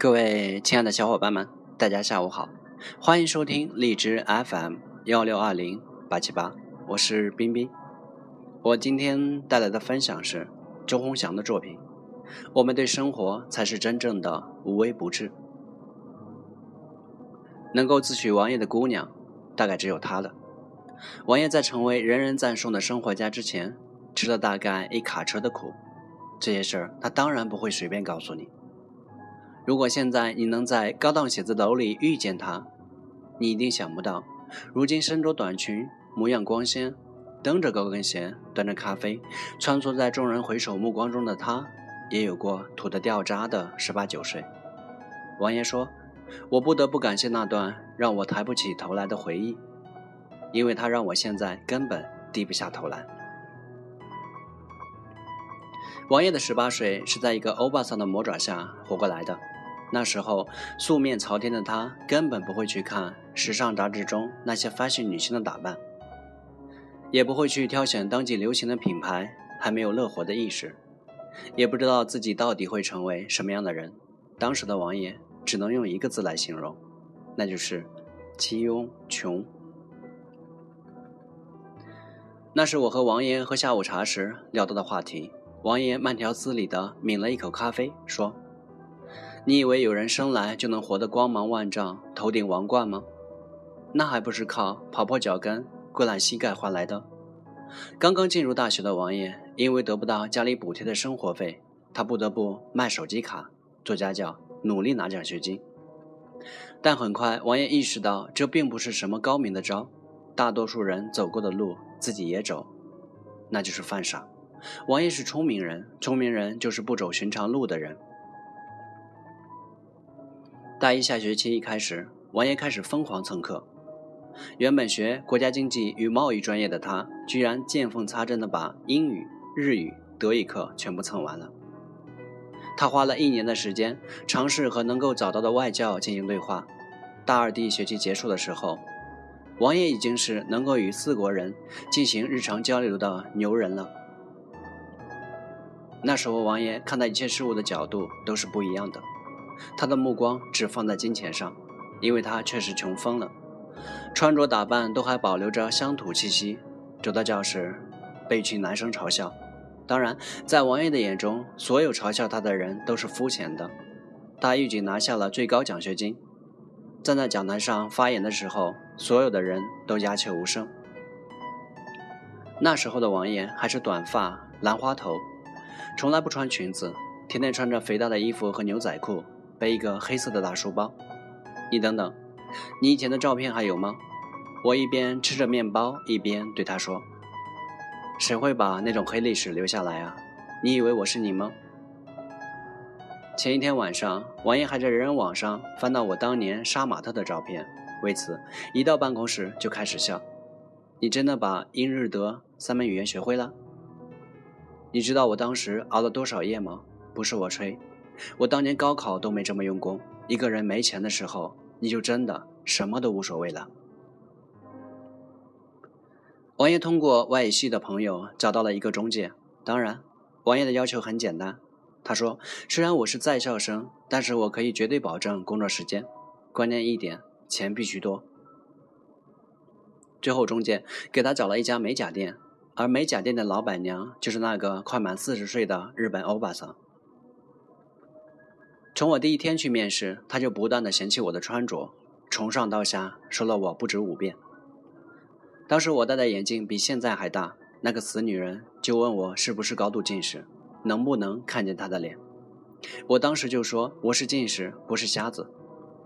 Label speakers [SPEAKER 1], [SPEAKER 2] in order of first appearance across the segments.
[SPEAKER 1] 各位亲爱的小伙伴们，大家下午好，欢迎收听荔枝 FM 幺六二零八七八，我是冰冰。我今天带来的分享是周鸿祥的作品。我们对生活才是真正的无微不至。能够自诩王爷的姑娘，大概只有他了。王爷在成为人人赞颂的生活家之前，吃了大概一卡车的苦。这些事儿，他当然不会随便告诉你。如果现在你能在高档写字楼里遇见他，你一定想不到，如今身着短裙，模样光鲜，蹬着高跟鞋，端着咖啡，穿梭在众人回首目光中的他，也有过土得掉渣的十八九岁。王爷说：“我不得不感谢那段让我抬不起头来的回忆，因为他让我现在根本低不下头来。”王爷的十八岁是在一个欧巴桑的魔爪下活过来的。那时候，素面朝天的他根本不会去看时尚杂志中那些 fashion 女星的打扮，也不会去挑选当季流行的品牌，还没有乐活的意识，也不知道自己到底会成为什么样的人。当时的王爷只能用一个字来形容，那就是气庸穷。那是我和王爷喝下午茶时聊到的话题。王爷慢条斯理地抿了一口咖啡，说。你以为有人生来就能活得光芒万丈、头顶王冠吗？那还不是靠跑破脚跟、跪烂膝盖换来的。刚刚进入大学的王爷，因为得不到家里补贴的生活费，他不得不卖手机卡、做家教，努力拿奖学金。但很快，王爷意识到这并不是什么高明的招，大多数人走过的路，自己也走，那就是犯傻。王爷是聪明人，聪明人就是不走寻常路的人。大一下学期一开始，王爷开始疯狂蹭课。原本学国家经济与贸易专业的他，居然见缝插针的把英语、日语、德语课全部蹭完了。他花了一年的时间，尝试和能够找到的外教进行对话。大二第一学期结束的时候，王爷已经是能够与四国人进行日常交流的牛人了。那时候，王爷看待一切事物的角度都是不一样的。他的目光只放在金钱上，因为他确实穷疯了，穿着打扮都还保留着乡土气息。走到教室，被一群男生嘲笑。当然，在王爷的眼中，所有嘲笑他的人都是肤浅的。他预警拿下了最高奖学金，站在讲台上发言的时候，所有的人都鸦雀无声。那时候的王爷还是短发、兰花头，从来不穿裙子，天天穿着肥大的衣服和牛仔裤。背一个黑色的大书包，你等等，你以前的照片还有吗？我一边吃着面包，一边对他说：“谁会把那种黑历史留下来啊？你以为我是你吗？”前一天晚上，王爷还在人人网上翻到我当年杀马特的照片，为此一到办公室就开始笑。你真的把英日德三门语言学会了？你知道我当时熬了多少夜吗？不是我吹。我当年高考都没这么用功。一个人没钱的时候，你就真的什么都无所谓了。王爷通过外语系的朋友找到了一个中介。当然，王爷的要求很简单。他说：“虽然我是在校生，但是我可以绝对保证工作时间。关键一点，钱必须多。”最后，中介给他找了一家美甲店，而美甲店的老板娘就是那个快满四十岁的日本欧巴桑。从我第一天去面试，他就不断的嫌弃我的穿着，从上到下说了我不止五遍。当时我戴的眼镜比现在还大，那个死女人就问我是不是高度近视，能不能看见她的脸。我当时就说我是近视，不是瞎子。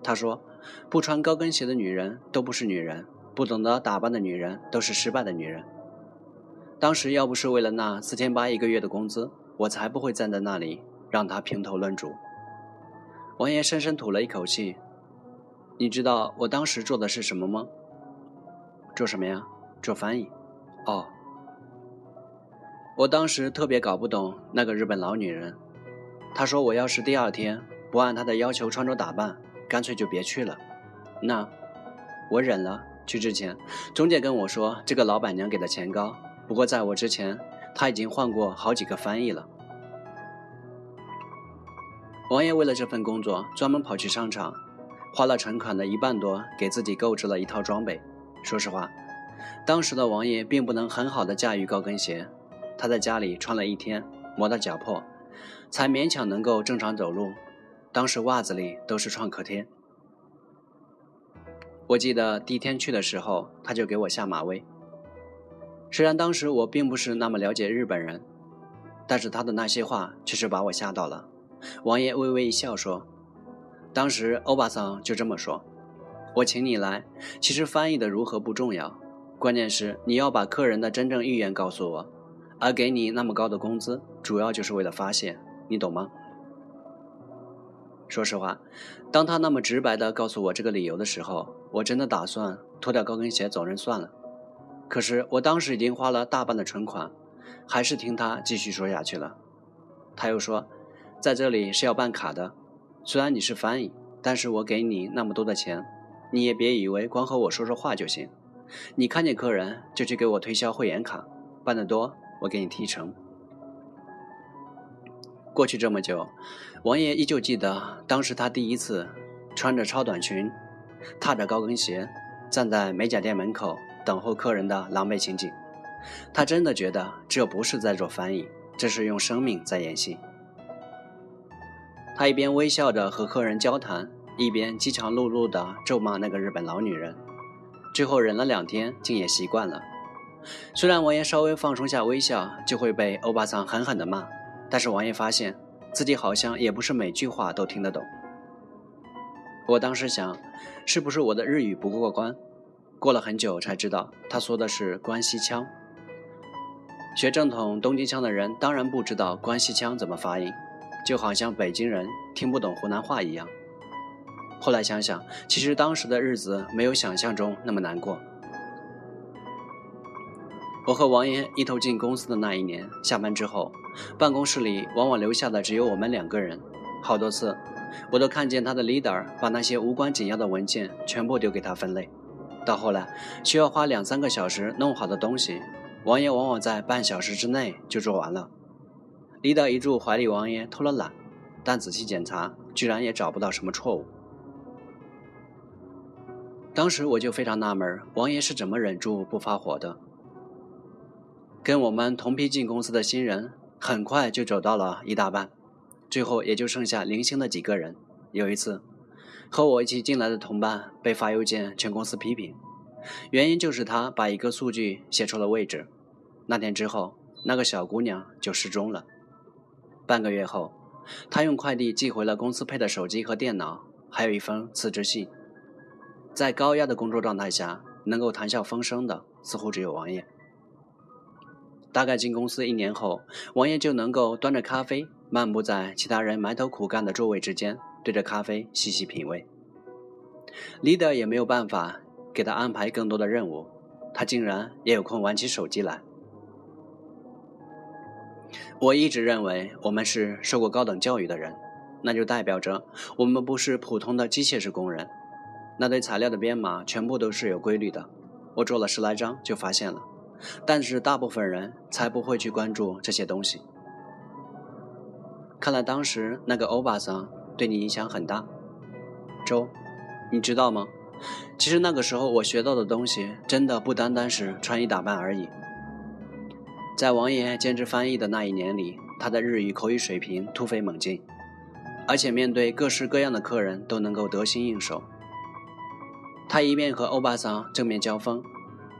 [SPEAKER 1] 他说不穿高跟鞋的女人都不是女人，不懂得打扮的女人都是失败的女人。当时要不是为了那四千八一个月的工资，我才不会站在那里让他评头论足。王爷深深吐了一口气。你知道我当时做的是什么吗？做什么呀？做翻译。哦。我当时特别搞不懂那个日本老女人。她说我要是第二天不按她的要求穿着打扮，干脆就别去了。那我忍了。去之前，中介跟我说这个老板娘给的钱高，不过在我之前，她已经换过好几个翻译了。王爷为了这份工作，专门跑去商场，花了存款的一半多，给自己购置了一套装备。说实话，当时的王爷并不能很好的驾驭高跟鞋，他在家里穿了一天，磨得脚破，才勉强能够正常走路。当时袜子里都是创可贴。我记得第一天去的时候，他就给我下马威。虽然当时我并不是那么了解日本人，但是他的那些话确实把我吓到了。王爷微微一笑说：“当时欧巴桑就这么说，我请你来，其实翻译的如何不重要，关键是你要把客人的真正意愿告诉我，而给你那么高的工资，主要就是为了发泄，你懂吗？”说实话，当他那么直白地告诉我这个理由的时候，我真的打算脱掉高跟鞋走人算了。可是我当时已经花了大半的存款，还是听他继续说下去了。他又说。在这里是要办卡的，虽然你是翻译，但是我给你那么多的钱，你也别以为光和我说说话就行。你看见客人就去给我推销会员卡，办得多我给你提成。过去这么久，王爷依旧记得当时他第一次穿着超短裙，踏着高跟鞋，站在美甲店门口等候客人的狼狈情景。他真的觉得这不是在做翻译，这是用生命在演戏。他一边微笑着和客人交谈，一边饥肠辘辘地咒骂那个日本老女人。最后忍了两天，竟也习惯了。虽然王爷稍微放松下微笑，就会被欧巴桑狠狠地骂，但是王爷发现自己好像也不是每句话都听得懂。我当时想，是不是我的日语不过关？过了很久才知道，他说的是关西腔。学正统东京腔的人当然不知道关西腔怎么发音。就好像北京人听不懂湖南话一样。后来想想，其实当时的日子没有想象中那么难过。我和王岩一头进公司的那一年，下班之后，办公室里往往留下的只有我们两个人。好多次，我都看见他的 leader 把那些无关紧要的文件全部丢给他分类。到后来，需要花两三个小时弄好的东西，王爷往往在半小时之内就做完了。李导一住怀里王爷偷了懒，但仔细检查，居然也找不到什么错误。当时我就非常纳闷，王爷是怎么忍住不发火的？跟我们同批进公司的新人，很快就走到了一大半，最后也就剩下零星的几个人。有一次，和我一起进来的同伴被发邮件全公司批评，原因就是他把一个数据写错了位置。那天之后，那个小姑娘就失踪了。半个月后，他用快递寄回了公司配的手机和电脑，还有一封辞职信。在高压的工作状态下，能够谈笑风生的似乎只有王爷。大概进公司一年后，王爷就能够端着咖啡，漫步在其他人埋头苦干的座位之间，对着咖啡细细品味。leader 也没有办法给他安排更多的任务，他竟然也有空玩起手机来。我一直认为我们是受过高等教育的人，那就代表着我们不是普通的机械式工人。那堆材料的编码全部都是有规律的，我做了十来张就发现了。但是大部分人才不会去关注这些东西。看来当时那个欧巴桑对你影响很大，周，你知道吗？其实那个时候我学到的东西真的不单单是穿衣打扮而已。在王爷兼职翻译的那一年里，他的日语口语水平突飞猛进，而且面对各式各样的客人都能够得心应手。他一面和欧巴桑正面交锋，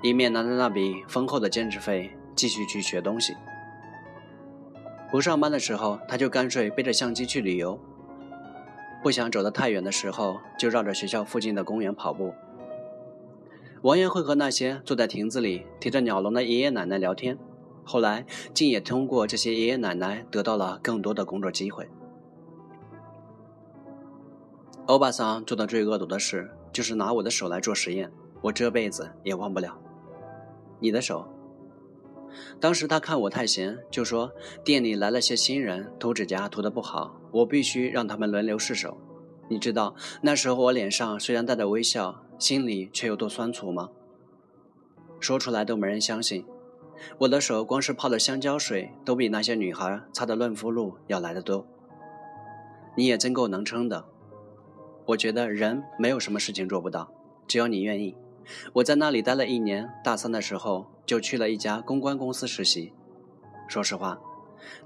[SPEAKER 1] 一面拿着那笔丰厚的兼职费继续去学东西。不上班的时候，他就干脆背着相机去旅游；不想走得太远的时候，就绕着学校附近的公园跑步。王爷会和那些坐在亭子里提着鸟笼的爷爷奶奶聊天。后来，竟也通过这些爷爷奶奶得到了更多的工作机会。欧巴桑做的最恶毒的事，就是拿我的手来做实验，我这辈子也忘不了。你的手？当时他看我太闲，就说店里来了些新人，涂指甲涂得不好，我必须让他们轮流试手。你知道那时候我脸上虽然带着微笑，心里却有多酸楚吗？说出来都没人相信。我的手光是泡的香蕉水，都比那些女孩擦的润肤露要来得多。你也真够能撑的。我觉得人没有什么事情做不到，只要你愿意。我在那里待了一年，大三的时候就去了一家公关公司实习。说实话，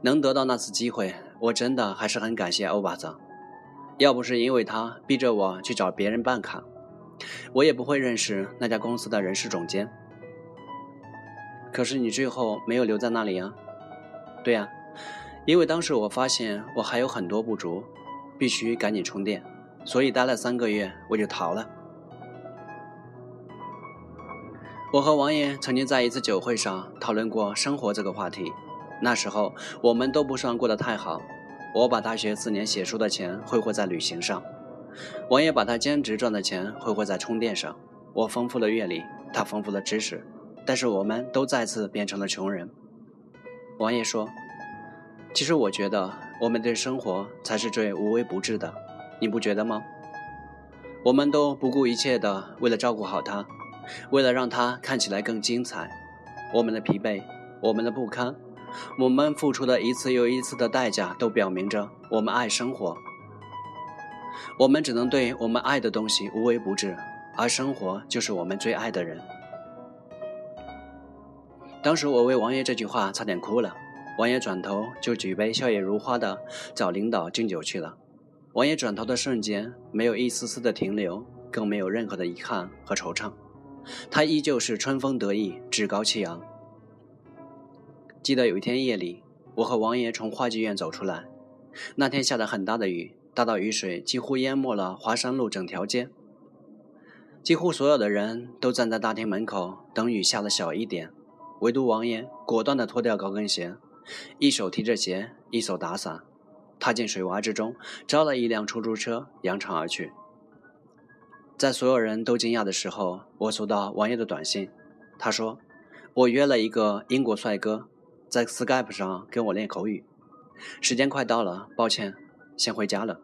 [SPEAKER 1] 能得到那次机会，我真的还是很感谢欧巴桑。要不是因为他逼着我去找别人办卡，我也不会认识那家公司的人事总监。可是你最后没有留在那里啊？对呀，因为当时我发现我还有很多不足，必须赶紧充电，所以待了三个月我就逃了。我和王爷曾经在一次酒会上讨论过生活这个话题，那时候我们都不算过得太好。我把大学四年写书的钱挥霍在旅行上，王爷把他兼职赚的钱挥霍在充电上。我丰富了阅历，他丰富了知识，但是我们都再次变成了穷人。王爷说：“其实我觉得我们对生活才是最无微不至的，你不觉得吗？我们都不顾一切的为了照顾好他，为了让他看起来更精彩，我们的疲惫，我们的不堪。”我们付出的一次又一次的代价，都表明着我们爱生活。我们只能对我们爱的东西无微不至，而生活就是我们最爱的人。当时我为王爷这句话差点哭了。王爷转头就举杯笑靥如花的找领导敬酒去了。王爷转头的瞬间，没有一丝丝的停留，更没有任何的遗憾和惆怅，他依旧是春风得意，趾高气扬。记得有一天夜里，我和王爷从话剧院走出来。那天下了很大的雨，大到雨水几乎淹没了华山路整条街。几乎所有的人都站在大厅门口等雨下的小一点，唯独王爷果断地脱掉高跟鞋，一手提着鞋，一手打伞，踏进水洼之中，招了一辆出租车，扬长而去。在所有人都惊讶的时候，我收到王爷的短信，他说：“我约了一个英国帅哥。”在 Skype 上跟我练口语，时间快到了，抱歉，先回家了。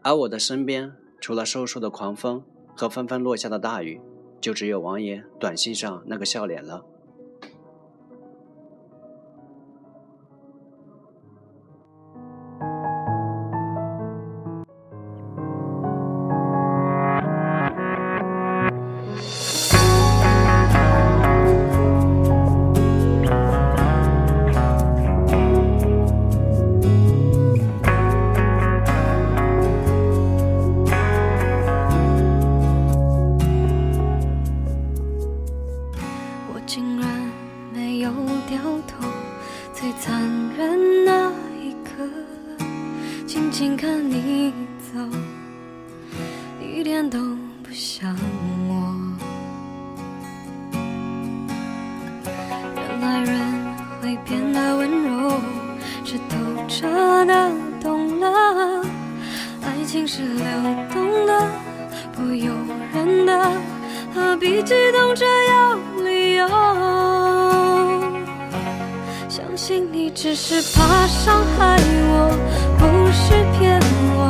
[SPEAKER 1] 而我的身边，除了瘦瘦的狂风和纷纷落下的大雨，就只有王爷短信上那个笑脸了。
[SPEAKER 2] 情是流动的，不由人的，何必激动着要理由？相信你只是怕伤害我，不是骗我。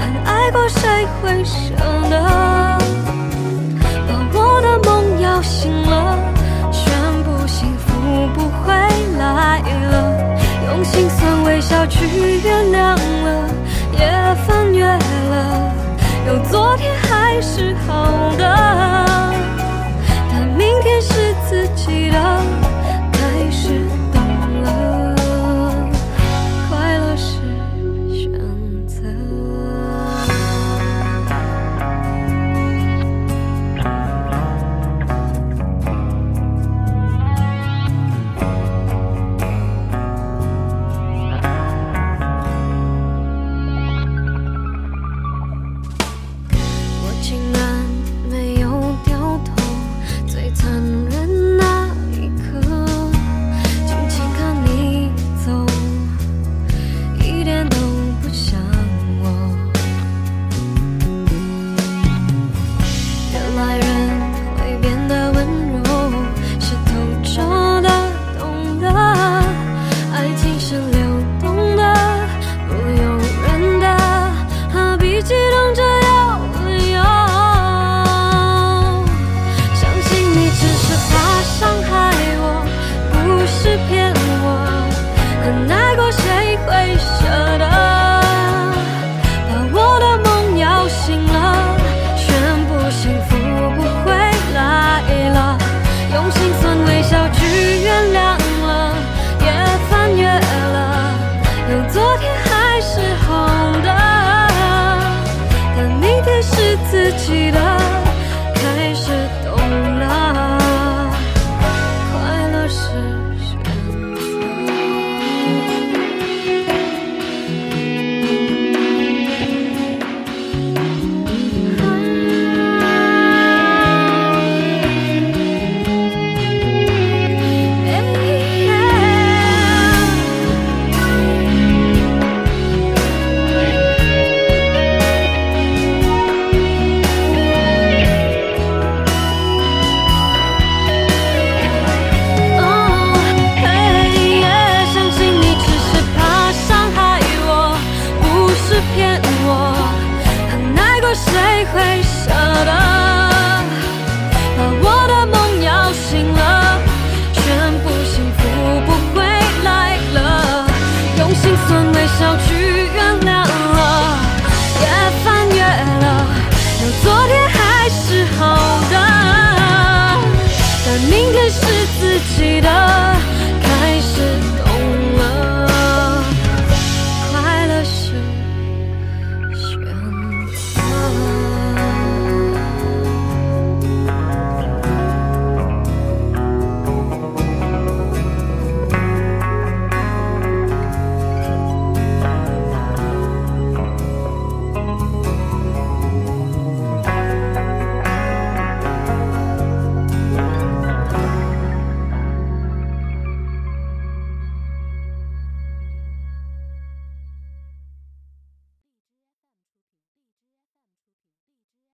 [SPEAKER 2] 很爱过，谁会舍得？把我的梦摇醒了，宣布幸福不会来了，用心酸微笑去原谅了。也翻，有昨天还是好的，骗我，很爱过，谁会舍得把我的梦摇醒了？全部幸福不回来了，用心酸微笑去原谅了，也翻越了，有昨天还是好的，但明天是自己的。